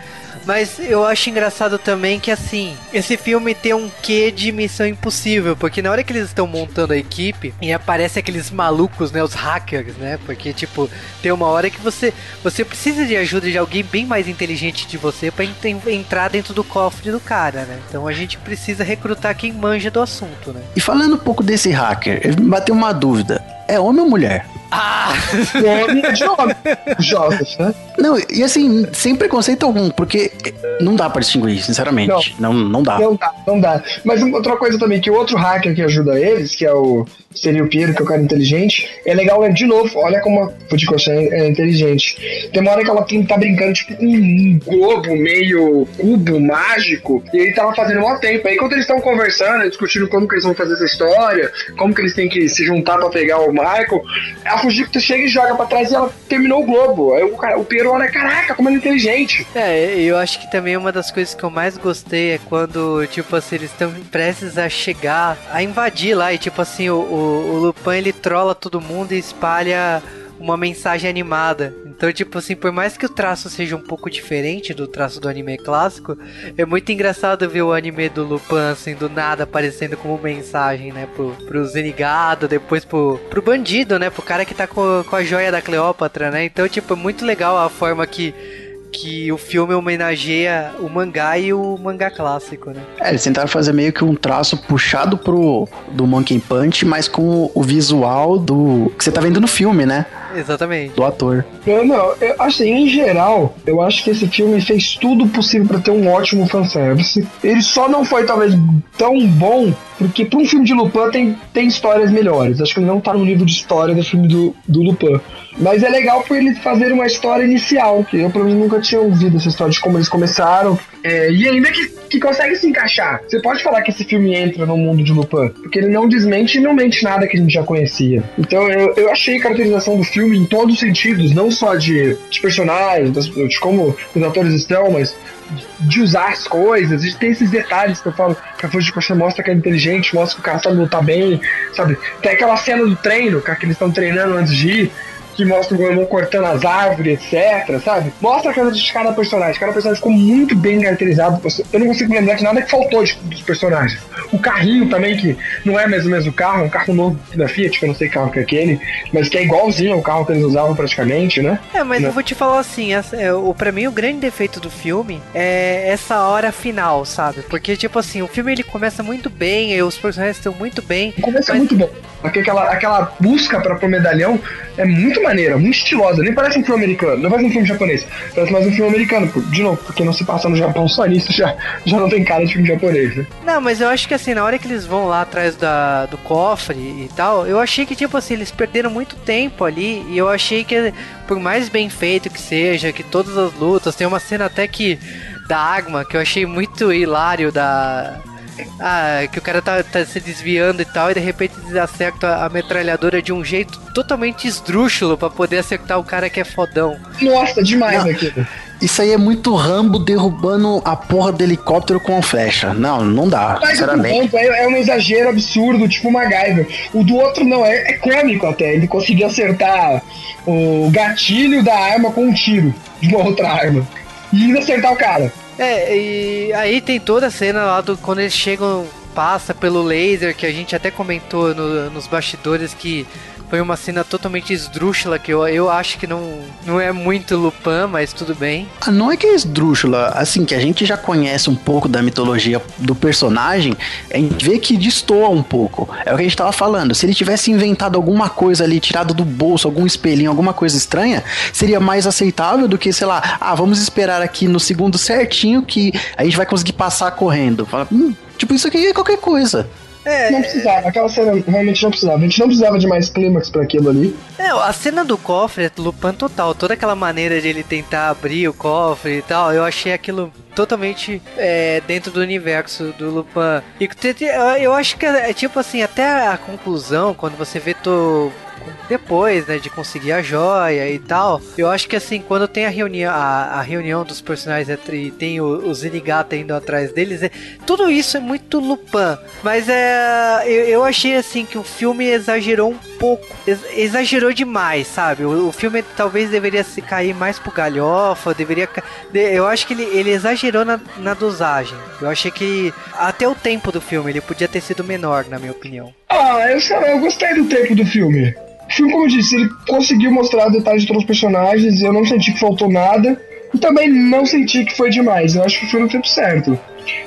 Mas eu acho engraçado também que assim, esse filme tem um quê de missão impossível, porque na hora que eles estão montando a equipe e aparece aqueles malucos, né, os hackers, né? Porque tipo, tem uma hora que você você precisa de ajuda de alguém bem mais inteligente de você pra ent- entrar dentro do cofre do cara, né? Então a gente precisa recrutar quem manja do assunto, né? E falando um pouco desse hacker, bateu uma dúvida. É homem ou mulher? Ah! Nome é de homem. Joseph, né? Não, e assim, sem preconceito algum, porque não dá pra distinguir, sinceramente. Não, não, dá. Não dá, não dá. Mas outra coisa também, que o outro hacker que ajuda eles, que é o seria o Piero, que é o cara inteligente, é legal de novo, olha como a Fujikoshi é, inteligente. Tem uma hora que ela tem, tá brincando, tipo, um, um globo meio cubo mágico, e ele tava fazendo mó tempo. Aí quando eles estão conversando, discutindo como que eles vão fazer essa história, como que eles têm que se juntar pra pegar o Michael, a Fujiko chega e joga pra trás e ela terminou o globo. Aí o, cara, o Piero olha, caraca, como ele é inteligente. É, eu acho que também uma das coisas que eu mais gostei é quando, tipo assim, eles estão prestes a chegar, a invadir lá, e tipo assim, o, o, Lupin ele trola todo mundo e espalha uma mensagem animada. Então, tipo assim, por mais que o traço seja um pouco diferente do traço do anime clássico, é muito engraçado ver o anime do Lupin, assim, do nada aparecendo como mensagem, né? Pro, pro Zenigado, depois pro, pro bandido, né? Pro cara que tá com, com a joia da Cleópatra, né? Então, tipo, é muito legal a forma que que o filme homenageia o mangá e o mangá clássico, né? É, eles tentaram fazer meio que um traço puxado pro do Monkey Punch, mas com o visual do que você tá vendo no filme, né? Exatamente. Do ator. Eu, não, eu, assim, em geral, eu acho que esse filme fez tudo possível para ter um ótimo fanservice. Ele só não foi, talvez, tão bom, porque pra um filme de Lupin tem, tem histórias melhores. Acho que ele não tá no livro de história do filme do, do Lupin. Mas é legal por eles fazerem uma história inicial, que eu, pelo menos, nunca tinha ouvido essa história de como eles começaram. É, e ainda que, que consegue se encaixar. Você pode falar que esse filme entra no mundo de Lupin, porque ele não desmente e não mente nada que a gente já conhecia. Então eu, eu achei a caracterização do filme em todos os sentidos, não só de, de personagens, de como os atores estão, mas de usar as coisas, de ter esses detalhes que eu falo, que a Costa mostra que é inteligente, mostra que o cara sabe lutar bem, sabe? Tem aquela cena do treino, que eles estão treinando antes de ir, que mostra o Goemon cortando as árvores, etc, sabe? Mostra a casa de cada personagem. Cada personagem ficou muito bem caracterizado. Eu não consigo lembrar de nada que faltou de, dos personagens. O carrinho também, que não é mesmo o mesmo carro, é um carro novo da Fiat, que eu não sei que carro que é aquele, mas que é igualzinho ao carro que eles usavam praticamente, né? É, mas Né? eu vou te falar assim, essa- é, o, pra mim o grande defeito do filme é essa hora final, sabe? Porque, tipo assim, o filme ele começa muito bem, os personagens estão muito bem, é Mas- muito bom. Porque Aquela, aquela busca pra pro medalhão é muito maneira, muito estilosa. Nem parece um filme americano, não parece um filme japonês. Parece mais um filme americano. De novo, porque não se passa no Japão só nisso, já, já não tem cara de filme japonês, né? Não, mas eu acho que assim, na hora que eles vão lá atrás da, do cofre e tal, eu achei que, tipo assim, eles perderam muito tempo ali. E eu achei que, por mais bem feito que seja, que todas as lutas, tem uma cena até que. Da Agma, que eu achei muito hilário da. Ah, que o cara tá, tá se desviando e tal, e de repente eles acertam a metralhadora de um jeito totalmente esdrúxulo pra poder acertar o cara que é fodão. Nossa, demais Não. aquilo. Isso aí é muito Rambo derrubando a porra do helicóptero com a flecha. Não, não dá, Mas sinceramente. ponto é, é um exagero absurdo, tipo MacGyver. O do outro não, é, é cômico até. Ele conseguiu acertar o gatilho da arma com um tiro de uma outra arma. E ainda acertar o cara. É, e aí tem toda a cena lá do quando eles chegam, passa pelo laser, que a gente até comentou no- nos bastidores que foi uma cena totalmente esdrúxula, que eu, eu acho que não, não é muito Lupin, mas tudo bem. Ah, Não é que é esdrúxula, assim, que a gente já conhece um pouco da mitologia do personagem, a gente vê que destoa um pouco. É o que a gente tava falando. Se ele tivesse inventado alguma coisa ali, tirado do bolso, algum espelhinho, alguma coisa estranha, seria mais aceitável do que, sei lá, ah, vamos esperar aqui no segundo certinho que a gente vai conseguir passar correndo. Fala, hum, tipo, isso aqui é qualquer coisa. É, Não precisava, aquela cena realmente não precisava. A gente não precisava de mais clímax pra aquilo ali. é, a cena do cofre é Lupin total, toda aquela maneira de ele tentar abrir o cofre e tal, eu achei aquilo totalmente é, dentro do universo do Lupin. E eu- eu acho que é tipo assim, até a conclusão, quando você vê to... depois, né, de conseguir a joia e tal, eu acho que assim, quando tem a reunião, a, a reunião dos personagens e tem o, o Zenigata indo atrás deles, é, tudo isso é muito Lupin, mas é, eu, eu achei assim que o filme exagerou um pouco, ex- exagerou demais, sabe? O, o filme talvez deveria se cair mais pro galhofa, deveria, eu acho que ele, ele exagerou na, na dosagem. Eu achei que até o tempo do filme ele podia ter sido menor, na minha opinião. Ah, eu, sei eu gostei do tempo do filme. O filme, como eu disse, ele conseguiu mostrar detalhes de todos os personagens, eu não senti que faltou nada. E também não senti que foi demais. Eu acho que foi no tempo certo.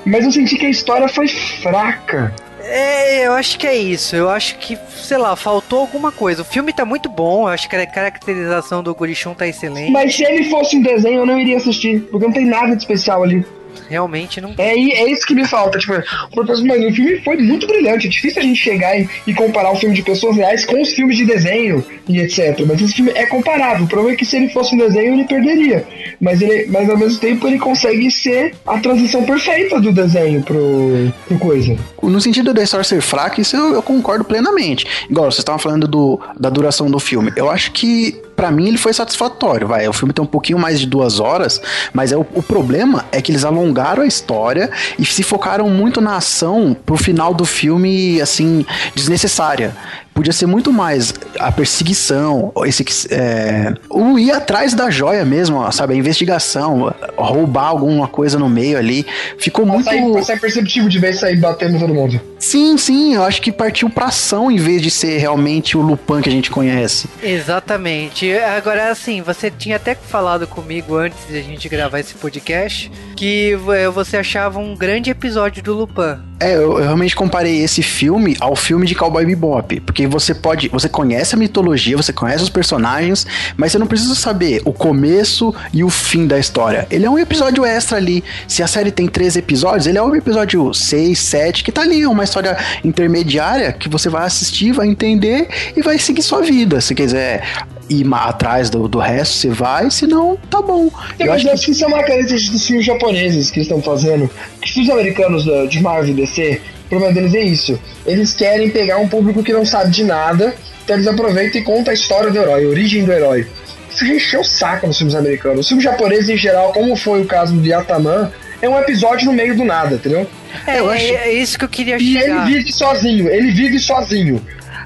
Mas eu senti que a história foi fraca. É, eu acho que é isso. Eu acho que, sei lá, faltou alguma coisa. O filme tá muito bom, eu acho que a caracterização do Gurichun tá excelente. Mas se ele fosse um desenho, eu não iria assistir. Porque não tem nada de especial ali. Realmente não. É, é isso que me falta. Tipo, mano, o filme foi muito brilhante. É difícil a gente chegar e, e comparar o filme de pessoas reais com os filmes de desenho e etc. Mas esse filme é comparável. O problema é que se ele fosse um desenho, ele perderia. Mas, ele, mas ao mesmo tempo ele consegue ser a transição perfeita do desenho pro, pro coisa. No sentido da história ser fraca, isso eu, eu concordo plenamente. Igual, vocês estavam falando do, da duração do filme. Eu acho que, pra mim, ele foi satisfatório. Vai, o filme tem um pouquinho mais de duas horas, mas é o, o problema é que eles alongaram a história e se focaram muito na ação pro final do filme, assim, desnecessária. Podia ser muito mais a perseguição, esse é, o ir atrás da joia mesmo, sabe? A investigação, roubar alguma coisa no meio ali. Ficou muito. Isso é perceptível de ver isso aí batendo todo mundo. Sim, sim, eu acho que partiu pra ação em vez de ser realmente o Lupin que a gente conhece. Exatamente. Agora, assim, você tinha até falado comigo antes de a gente gravar esse podcast que você achava um grande episódio do Lupin. É, eu, eu, realmente comparei esse filme ao filme de Cowboy Bebop, porque você pode, você conhece a mitologia, você conhece os personagens, mas você não precisa saber o começo e o fim da história. Ele é um episódio extra ali. Se a série tem três episódios, ele é um episódio 6, 7, que tá ali, é uma história intermediária que você vai assistir, vai entender e vai seguir sua vida. Se quiser ir atrás do, do resto, você vai, senão tá bom. Eu, eu acho, que... que isso é uma característica dos filmes japoneses que estão fazendo. Que os americanos de Marvel e DC, o problema deles é isso. Eles querem pegar um público que não sabe de nada, então eles aproveitam e contam a história do herói, a origem do herói. Isso encheu o saco nos filmes americanos. Os filmes japoneses, em geral, como foi o caso do Yataman, é um episódio no meio do nada, entendeu? É, eu acho... é isso que eu queria chegar. E ele vive sozinho, ele vive sozinho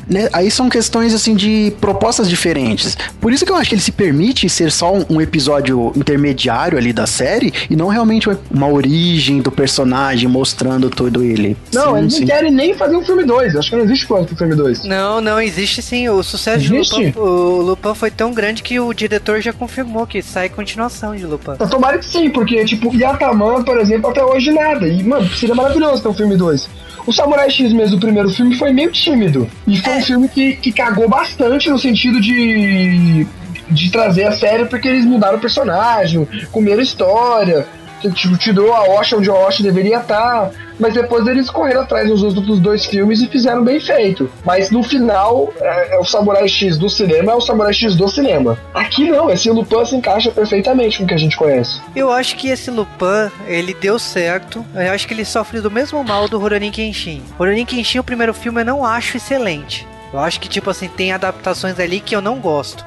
né, aí são questões assim de propostas diferentes. Por isso que eu acho que ele se permite ser só um, um episódio intermediário ali da série e não realmente uma origem do personagem mostrando todo ele. Não, sim, eles sim. não querem nem fazer um filme 2. Acho que não existe plano pro filme 2. Não, não existe sim. O sucesso existe? de Lupin, o Lupin foi tão grande que o diretor já confirmou que sai continuação de Lupin. Eu tomara que sim, porque, tipo, Yataman, por exemplo, até hoje nada. E, mano, seria maravilhoso ter um filme 2. O Samurai X mesmo, o primeiro filme, foi meio tímido. E foi é. um filme que, que cagou bastante no sentido de, de trazer a série, porque eles mudaram o personagem, comeram história tipo, tirou a Osha onde a Osha deveria estar, mas depois eles correram atrás dos outros dois filmes e fizeram bem feito. Mas no final, é, é, o Samurai X do cinema é o Samurai X do cinema. Aqui não, esse Lupin se encaixa perfeitamente com o que a gente conhece. Eu acho que esse Lupin, ele deu certo. Eu acho que ele sofre do mesmo mal do Rurouni Kenshin. Rurouni Kenshin, o primeiro filme, eu não acho excelente. Eu acho que, tipo assim, tem adaptações ali que eu não gosto.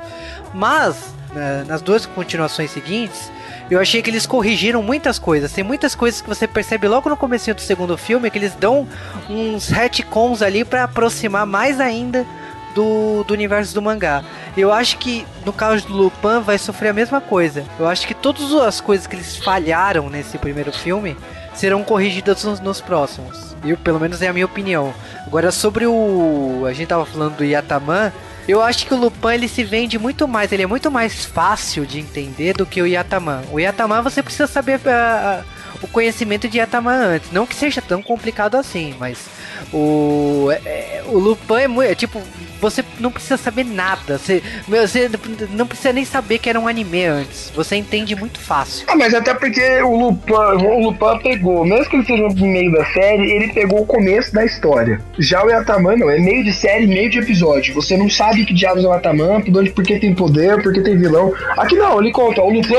Mas, né, nas duas continuações seguintes, eu achei que eles corrigiram muitas coisas. Tem muitas coisas que você percebe logo no começo do segundo filme que eles dão uns retcons ali para aproximar mais ainda do, do universo do mangá. Eu acho que no caso do Lupin vai sofrer a mesma coisa. Eu acho que todas as coisas que eles falharam nesse primeiro filme serão corrigidas nos, nos próximos. Eu, pelo menos é a minha opinião. Agora sobre o. A gente tava falando do Yataman. Eu acho que o Lupin ele se vende muito mais, ele é muito mais fácil de entender do que o Yataman. O Yataman você precisa saber uh, o conhecimento de Yataman antes, não que seja tão complicado assim, mas o, é, o Lupin é, muito, é tipo, você não precisa saber nada. Você, você não precisa nem saber que era um anime antes. Você entende muito fácil. Ah, mas até porque o Lupin, o Lupin pegou, mesmo que ele seja no meio da série, ele pegou o começo da história. Já o Yataman não, é meio de série, meio de episódio. Você não sabe que diabos é o Yataman, por porque tem poder, porque tem vilão. Aqui não, ele conta, o Lupin,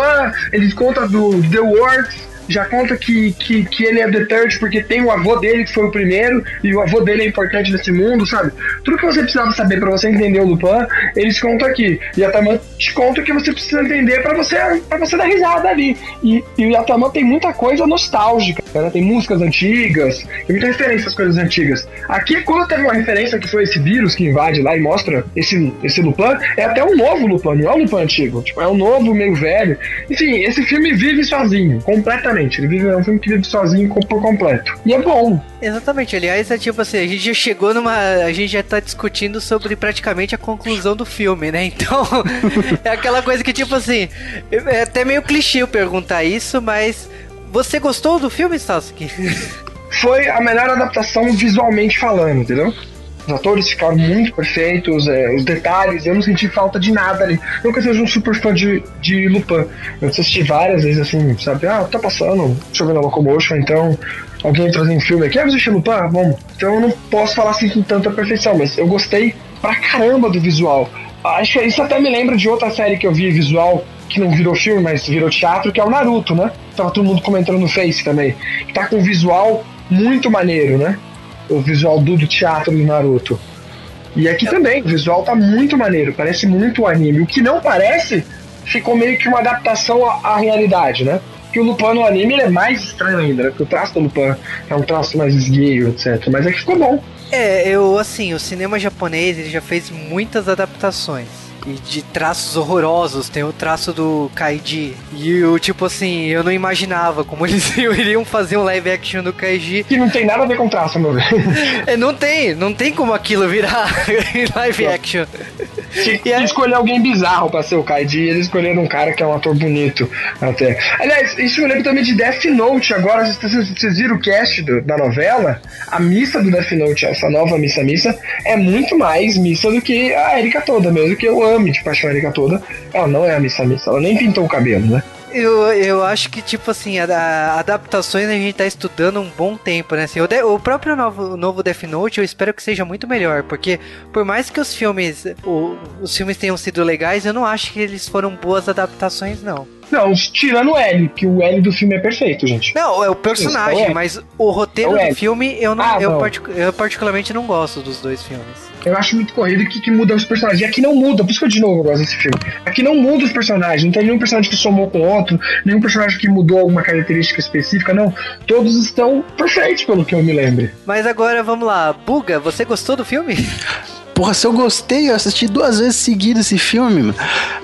ele conta do The Works já conta que, que, que ele é Third porque tem o avô dele que foi o primeiro e o avô dele é importante nesse mundo, sabe? Tudo que você precisava saber para você entender o Lupin, eles contam aqui. E a Yataman te conta o que você precisa entender para você para você dar risada ali. E, e o Yataman tem muita coisa nostálgica, né? Tem músicas antigas, tem muita referência às coisas antigas. Aqui, quando teve uma referência que foi esse vírus que invade lá e mostra esse, esse Lupin, é até um novo Lupin, não é um Lupin antigo. Tipo, é um novo, meio velho. Enfim, esse filme vive sozinho, completamente Exatamente, ele vive, é um filme que vive sozinho por completo. E é bom. Exatamente, aliás, é tipo assim, a gente já chegou numa. A gente já tá discutindo sobre praticamente a conclusão do filme, né? Então, é aquela coisa que, tipo assim, é até meio clichê eu perguntar isso, mas você gostou do filme, Sasuke? Foi a melhor adaptação visualmente falando, entendeu? Os atores ficaram muito perfeitos, é, os detalhes, eu não senti falta de nada ali. Nunca seja um super fã de, de Lupin. Eu assisti várias vezes assim, sabe? Ah, tá passando, deixa eu ver na Locomotion, então alguém trazendo um filme aqui, ah, você assistir Lupin? Ah, bom. Então eu não posso falar assim com tanta perfeição, mas eu gostei pra caramba do visual. Acho que isso até me lembra de outra série que eu vi visual, que não virou filme, mas virou teatro, que é o Naruto, né? Tava todo mundo comentando no Face também. Que tá com visual muito maneiro, né? O visual do, do teatro do Naruto. E aqui também, o visual tá muito maneiro, parece muito anime. O que não parece, ficou meio que uma adaptação à, à realidade, né? que o Lupin no anime é mais estranho ainda, né? Porque o traço do Lupin é um traço mais esguio, etc. Mas que ficou bom. É, eu, assim, o cinema japonês ele já fez muitas adaptações e de traços horrorosos. Tem o traço do Kaiji. E eu, tipo assim, eu não imaginava como eles iriam fazer um live action do Kaiji. Que não tem nada a ver com traço, meu velho. É, não tem, não tem como aquilo virar live action. Tinha que escolher alguém bizarro pra ser o Kaiji. E eles escolheram um cara que é um ator bonito até. Aliás, isso eu lembro também de Death Note. Agora, vocês, vocês viram o cast do, da novela? A missa do Death Note, essa nova missa missa, é muito mais missa do que a Erika toda mesmo, que eu amo de paixão toda. Ela não é a missa missa, ela nem pintou o cabelo, né? Eu, eu acho que, tipo assim, a, a adaptações a gente tá estudando um bom tempo, né? Assim, o, de, o próprio novo, novo Death Note eu espero que seja muito melhor, porque por mais que os filmes, o, os filmes tenham sido legais, eu não acho que eles foram boas adaptações, não. Não, tirando o L, que o L do filme é perfeito, gente. Não, é o personagem, Isso, é o mas o roteiro É o do filme eu, não, Ah, eu, não. partic- eu particularmente não gosto dos dois filmes. Eu acho muito corrido que, que muda os personagens. E aqui não muda, por isso que eu de novo gosto desse filme. Aqui não muda os personagens, não tem nenhum personagem que somou com outro, nenhum personagem que mudou alguma característica específica, não. Todos estão perfeitos, pelo que eu me lembre. Mas agora vamos lá, Buga, você gostou do filme? Porra, se eu gostei, eu assisti duas vezes seguidas esse filme.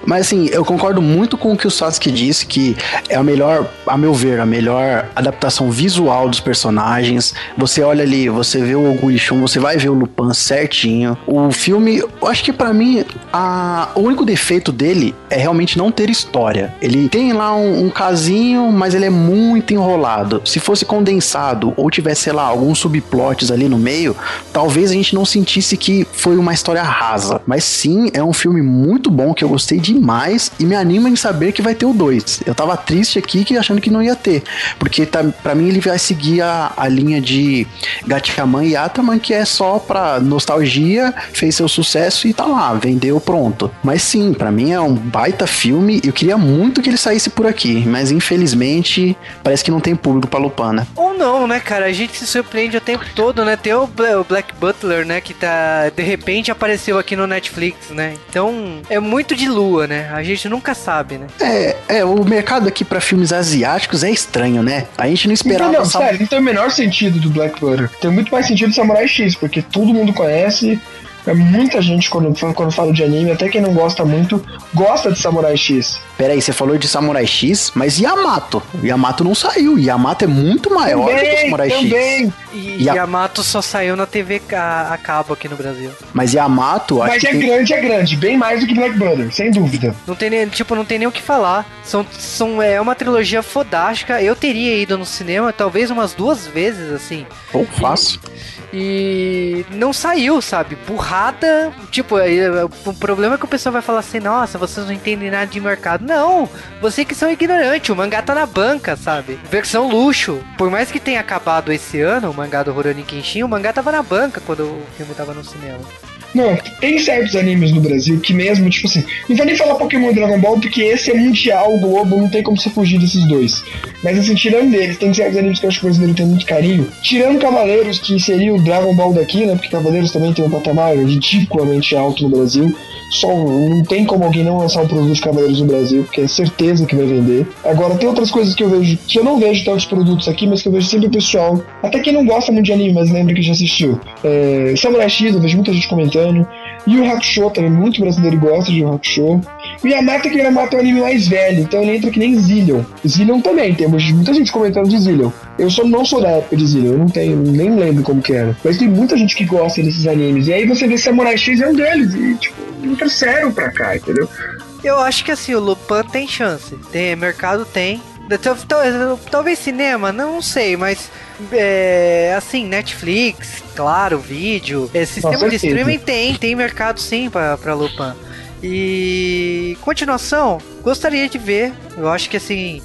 Mas assim, eu concordo muito com o que o Sasuke disse, que é a melhor, a meu ver, a melhor adaptação visual dos personagens. Você olha ali, você vê o Oguri-shun, você vai ver o Lupin certinho. O filme, eu acho que pra mim, a, o único defeito dele é realmente não ter história. Ele tem lá um, um casinho, mas ele é muito enrolado. Se fosse condensado ou tivesse, sei lá, alguns subplots ali no meio, talvez a gente não sentisse que foi uma história rasa. Mas sim, é um filme muito bom que eu gostei demais e me anima em saber que vai ter o 2. Eu tava triste aqui que achando que não ia ter, porque tá, para mim ele vai seguir a, a linha de Gatchaman e Ataman que é só pra nostalgia, fez seu sucesso e tá lá, vendeu pronto. Mas sim, pra mim é um baita filme. Eu queria muito que ele saísse por aqui, mas infelizmente parece que não tem público pra Lupin, né? Ou não, né, cara? A gente se surpreende o tempo todo, né? Tem o Black Butler, né? Que tá. De repente apareceu aqui no Netflix, né? Então é muito de lua, né? A gente nunca sabe, né? É, é, o mercado aqui pra filmes asiáticos é estranho, né? A gente não esperava Então, não, sério, não tem o menor sentido do Black Butter. Tem muito mais sentido do Samurai X, porque todo mundo conhece. É muita gente, quando, quando fala de anime, até quem não gosta muito, gosta de Samurai X. Peraí, você falou de Samurai X, mas Yamato? Yamato não saiu. Yamato é muito maior do que o Também, Samurai X. também. E E a- Yamato só saiu na TV a, a cabo aqui no Brasil. Mas Yamato, acho Mas que é tem- grande, é grande. Bem mais do que Black Butter, sem dúvida. Não tem nem, tipo, não tem nem o que falar. São, são, é uma trilogia fodástica. Eu teria ido no cinema talvez umas duas vezes, assim. Pô, fácil. E não saiu, sabe? Burrada. Tipo, aí, o problema é que o pessoal vai falar assim: nossa, vocês não entendem nada de mercado. Não, vocês que são ignorantes. O mangá tá na banca, sabe? Versão luxo. Por mais que tenha acabado esse ano, mangá do Rurouni Kenshin, o mangá tava na banca quando o filme tava no cinema. Não, tem certos animes no Brasil que mesmo, tipo assim, não vou nem falar Pokémon e Dragon Ball, porque esse é mundial, o Globo, não tem como você fugir desses dois. Mas assim, tirando deles, tem certos animes que eu acho que o brasileiro tem muito carinho. Tirando Cavaleiros, que seria o Dragon Ball daqui, né? Porque Cavaleiros também tem um patamar ridiculamente alto no Brasil. Só não tem como alguém não lançar um produto de Cavaleiros no Brasil, porque é certeza que vai vender. Agora, tem outras coisas que eu vejo, que eu não vejo tantos produtos aqui, mas que eu vejo sempre o pessoal, até quem não gosta muito de anime, mas lembra que já assistiu. É, Samurai X, eu vejo muita gente comentando. Yu Yu Hakusho também, muito brasileiro gosta de Hakusho. O Yamato, que o Yamato é um anime mais velho, então ele entra que nem Zillion. Zillion também, temos muita gente comentando de Zillion. Eu só não sou da época de Zillion, eu não tenho, nem lembro como que era. Mas tem muita gente que gosta desses animes. E aí você vê Samurai X é um deles, e tipo, trouxeram pra cá, entendeu? Eu acho que assim, o Lupin tem chance. Tem, mercado tem. Tal- Talvez cinema, não sei, mas é, assim, Netflix, claro, vídeo, é, sistema de streaming tem, tem mercado sim pra, pra Lupin. E continuação, gostaria de ver. Eu acho que assim.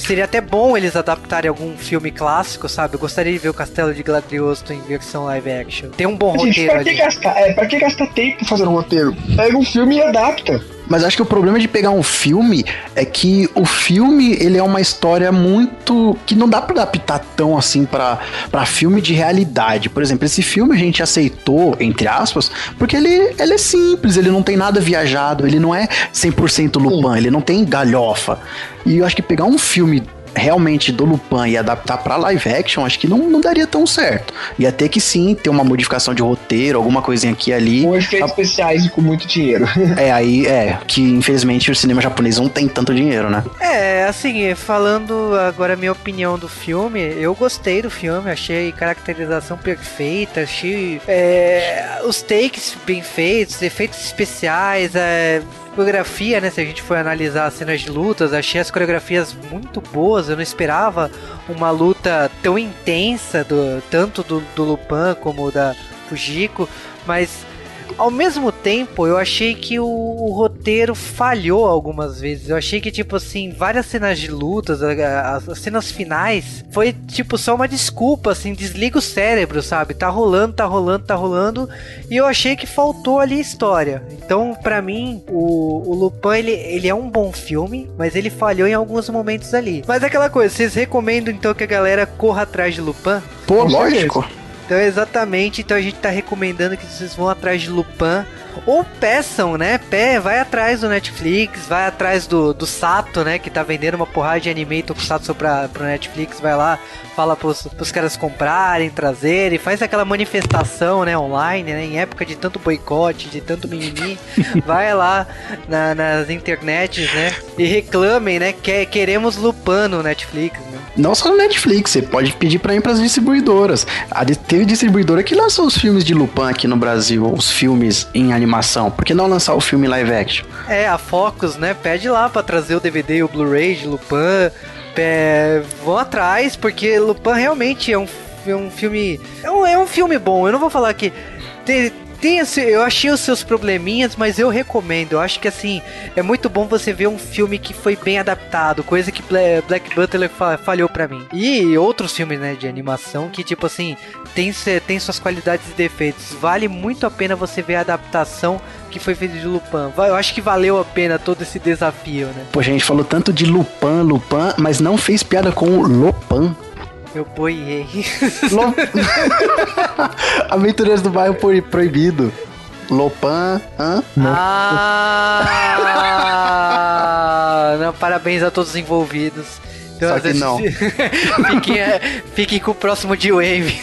Seria até bom eles adaptarem algum filme clássico, sabe? Eu gostaria de ver o Castelo de Gladriosto em versão live action. Tem um bom Gente, roteiro pra que, ali. gastar, é, pra que gastar tempo fazendo um roteiro? Pega um filme e adapta. Mas acho que o problema de pegar um filme é que o filme ele é uma história muito que não dá pra adaptar tão assim pra para filme de realidade. Por exemplo, esse filme a gente aceitou entre aspas porque ele, ele é simples, ele não tem nada viajado, ele não é 100% Lupin, ele não tem galhofa. E eu acho que pegar um filme realmente do Lupin e adaptar pra live action, acho que não, não daria tão certo. Ia ter que sim ter uma modificação de roteiro, alguma coisinha aqui e ali. Com efeitos especiais e com muito dinheiro. É, aí é, que infelizmente o cinema japonês não tem tanto dinheiro, né? É, assim, falando agora a minha opinião do filme, eu gostei do filme, achei caracterização perfeita, achei é, os takes bem feitos, efeitos especiais, é, coreografia, né? Se a gente for analisar as cenas de lutas, achei as coreografias muito boas. Eu não esperava uma luta tão intensa, do, tanto do, do Lupin como da Fujiko, mas ao mesmo tempo, eu achei que o, o, roteiro falhou algumas vezes. Eu achei que, tipo assim, várias cenas de lutas, as, as, cenas finais, foi, tipo, só uma desculpa, assim, desliga o cérebro, sabe? Tá rolando, tá rolando, tá rolando. E eu achei que faltou ali história. Então, para mim, o, o Lupin, ele, ele é um bom filme, mas ele falhou em alguns momentos ali. Mas é aquela coisa, vocês recomendam então que a galera corra atrás de Lupin? Pô, lógico. Então, exatamente. Então, a gente tá recomendando que vocês vão atrás de Lupin. Ou peçam, né? Pé, vai atrás do Netflix, vai atrás do, do Sato, né? Que tá vendendo uma porrada de anime Tokusatsu pra, pro Netflix. Vai lá, fala pros, pros caras comprarem, trazerem, faz aquela manifestação, né? Online, né? Em época de tanto boicote, de tanto mimimi. vai lá na, nas internets, né? E reclamem, né? Que, queremos Lupin no Netflix, né? Não só no Netflix, você pode pedir pra ir pras distribuidoras. A, teve distribuidora que lançou os filmes de Lupin aqui no Brasil, os filmes em animação. Por que não lançar o filme live action? É, a Focus, né? Pede lá pra trazer o DVD e o Blu-ray de Lupin. É, vão atrás, porque Lupin realmente é um, é um filme. É um, é um filme bom. Eu não vou falar que. Tem eu achei os seus probleminhas, mas eu recomendo. Eu acho que assim, é muito bom você ver um filme que foi bem adaptado, coisa que Black Butler falhou para mim. E outros filmes, né, de animação que tipo assim, tem, tem suas qualidades e defeitos. Vale muito a pena você ver a adaptação que foi feita de Lupin. Eu acho que valeu a pena todo esse desafio, né? Pô, a gente falou tanto de Lupin, Lupin, mas não fez piada com o Lupin. Eu boiei. Aventureiros do bairro proibido. Lopan, hã? Ah! não, parabéns a todos os envolvidos. Então, Só que não. fiquem, é, fiquem com o próximo de Wave.